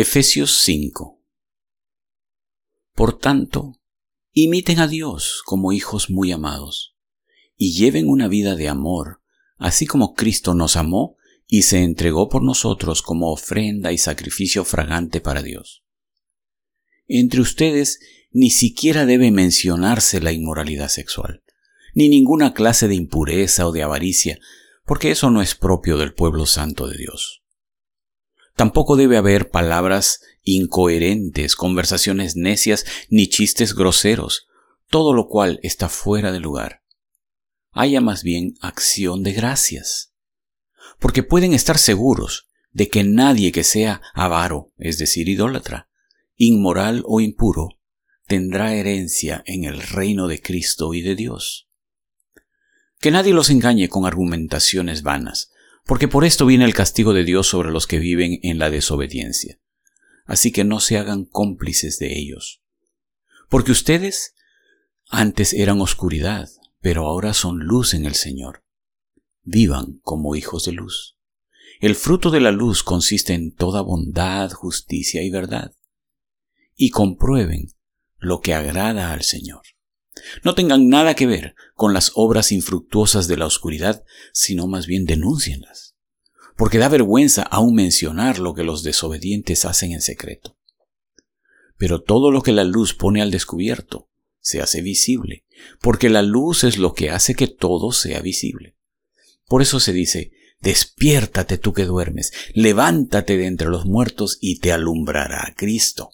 Efesios 5 Por tanto, imiten a Dios como hijos muy amados, y lleven una vida de amor, así como Cristo nos amó y se entregó por nosotros como ofrenda y sacrificio fragante para Dios. Entre ustedes ni siquiera debe mencionarse la inmoralidad sexual, ni ninguna clase de impureza o de avaricia, porque eso no es propio del pueblo santo de Dios. Tampoco debe haber palabras incoherentes, conversaciones necias, ni chistes groseros, todo lo cual está fuera de lugar. Haya más bien acción de gracias. Porque pueden estar seguros de que nadie que sea avaro, es decir, idólatra, inmoral o impuro, tendrá herencia en el reino de Cristo y de Dios. Que nadie los engañe con argumentaciones vanas, porque por esto viene el castigo de Dios sobre los que viven en la desobediencia. Así que no se hagan cómplices de ellos. Porque ustedes antes eran oscuridad, pero ahora son luz en el Señor. Vivan como hijos de luz. El fruto de la luz consiste en toda bondad, justicia y verdad y comprueben lo que agrada al Señor. No tengan nada que ver con las obras infructuosas de la oscuridad, sino más bien denúncienlas, porque da vergüenza aún mencionar lo que los desobedientes hacen en secreto. Pero todo lo que la luz pone al descubierto se hace visible, porque la luz es lo que hace que todo sea visible. Por eso se dice, despiértate tú que duermes, levántate de entre los muertos y te alumbrará Cristo.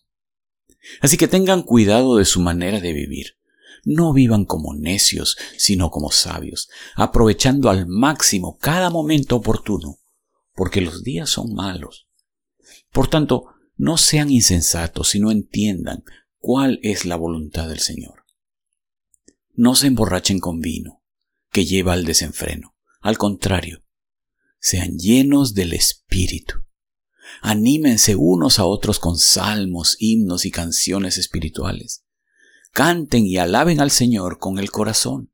Así que tengan cuidado de su manera de vivir. No vivan como necios, sino como sabios, aprovechando al máximo cada momento oportuno, porque los días son malos. Por tanto, no sean insensatos, sino entiendan cuál es la voluntad del Señor. No se emborrachen con vino, que lleva al desenfreno. Al contrario, sean llenos del Espíritu Anímense unos a otros con salmos, himnos y canciones espirituales. Canten y alaben al Señor con el corazón,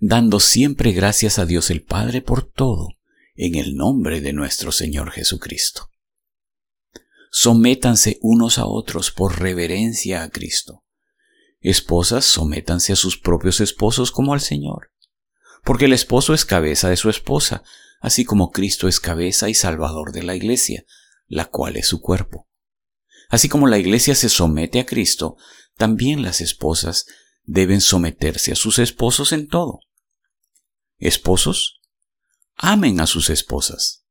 dando siempre gracias a Dios el Padre por todo, en el nombre de nuestro Señor Jesucristo. Sométanse unos a otros por reverencia a Cristo. Esposas, sométanse a sus propios esposos como al Señor, porque el esposo es cabeza de su esposa, así como Cristo es cabeza y salvador de la iglesia, la cual es su cuerpo. Así como la iglesia se somete a Cristo, también las esposas deben someterse a sus esposos en todo. Esposos, amen a sus esposas,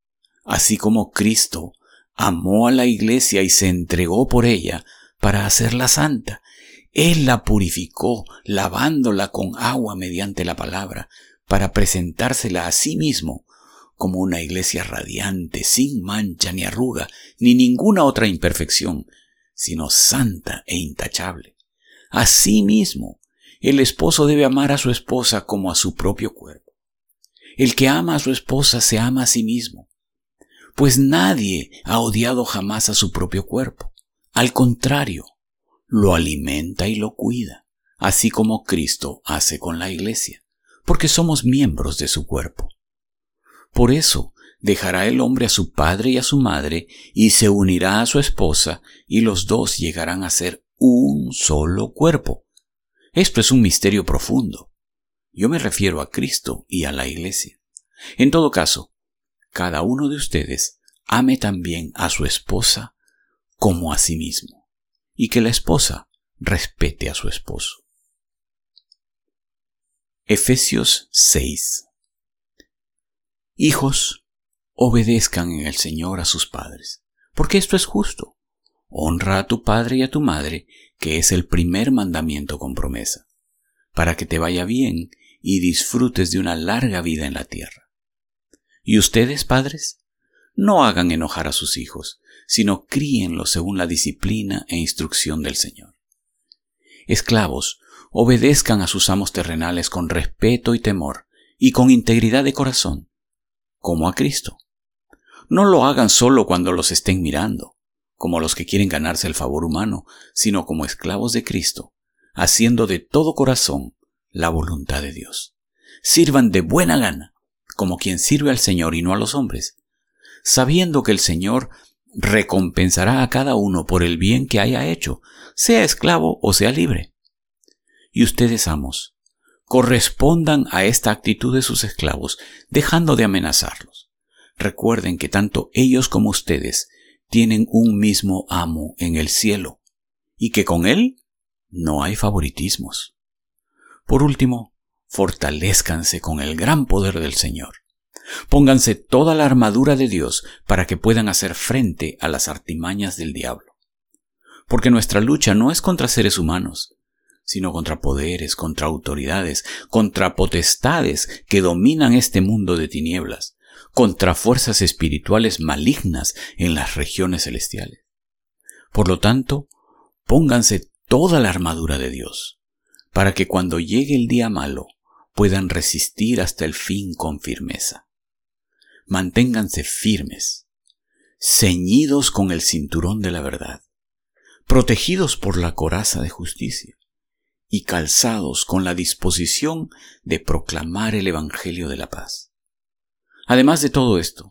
así como Cristo amó a la iglesia y se entregó por ella para hacerla santa. Él la purificó, lavándola con agua mediante la palabra, para presentársela a sí mismo como una iglesia radiante, sin mancha ni arruga, ni ninguna otra imperfección, sino santa e intachable. Asimismo, el esposo debe amar a su esposa como a su propio cuerpo. El que ama a su esposa se ama a sí mismo, pues nadie ha odiado jamás a su propio cuerpo. Al contrario, lo alimenta y lo cuida, así como Cristo hace con la iglesia, porque somos miembros de su cuerpo. Por eso dejará el hombre a su padre y a su madre, y se unirá a su esposa, y los dos llegarán a ser un solo cuerpo. Esto es un misterio profundo. Yo me refiero a Cristo y a la Iglesia. En todo caso, cada uno de ustedes ame también a su esposa como a sí mismo, y que la esposa respete a su esposo. Efesios 6 Hijos, obedezcan en el Señor a sus padres, porque esto es justo. Honra a tu padre y a tu madre, que es el primer mandamiento con promesa, para que te vaya bien y disfrutes de una larga vida en la tierra. Y ustedes, padres, no hagan enojar a sus hijos, sino críenlos según la disciplina e instrucción del Señor. Esclavos, obedezcan a sus amos terrenales con respeto y temor, y con integridad de corazón, como a Cristo. No lo hagan solo cuando los estén mirando, como los que quieren ganarse el favor humano, sino como esclavos de Cristo, haciendo de todo corazón la voluntad de Dios. Sirvan de buena gana, como quien sirve al Señor y no a los hombres, sabiendo que el Señor recompensará a cada uno por el bien que haya hecho, sea esclavo o sea libre. Y ustedes, amos, correspondan a esta actitud de sus esclavos, dejando de amenazarlos. Recuerden que tanto ellos como ustedes tienen un mismo amo en el cielo, y que con él no hay favoritismos. Por último, fortalezcanse con el gran poder del Señor. Pónganse toda la armadura de Dios para que puedan hacer frente a las artimañas del diablo. Porque nuestra lucha no es contra seres humanos, sino contra poderes, contra autoridades, contra potestades que dominan este mundo de tinieblas, contra fuerzas espirituales malignas en las regiones celestiales. Por lo tanto, pónganse toda la armadura de Dios, para que cuando llegue el día malo puedan resistir hasta el fin con firmeza. Manténganse firmes, ceñidos con el cinturón de la verdad, protegidos por la coraza de justicia y calzados con la disposición de proclamar el Evangelio de la paz. Además de todo esto,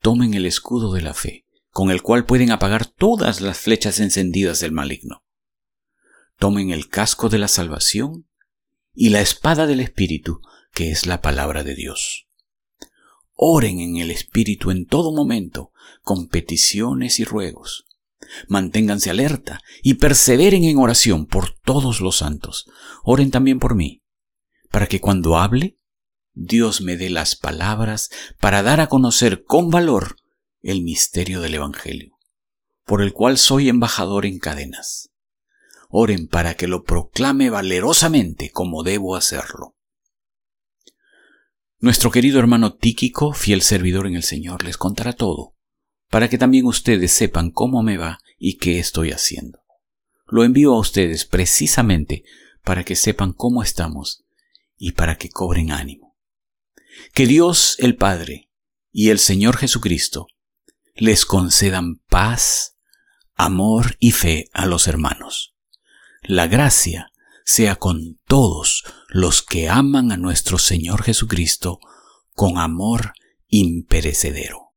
tomen el escudo de la fe, con el cual pueden apagar todas las flechas encendidas del maligno. Tomen el casco de la salvación y la espada del Espíritu, que es la palabra de Dios. Oren en el Espíritu en todo momento, con peticiones y ruegos. Manténganse alerta y perseveren en oración por todos los santos. Oren también por mí, para que cuando hable, Dios me dé las palabras para dar a conocer con valor el misterio del Evangelio, por el cual soy embajador en cadenas. Oren para que lo proclame valerosamente como debo hacerlo. Nuestro querido hermano Tíquico, fiel servidor en el Señor, les contará todo, para que también ustedes sepan cómo me va y qué estoy haciendo. Lo envío a ustedes precisamente para que sepan cómo estamos y para que cobren ánimo. Que Dios el Padre y el Señor Jesucristo les concedan paz, amor y fe a los hermanos. La gracia sea con todos los que aman a nuestro Señor Jesucristo con amor imperecedero.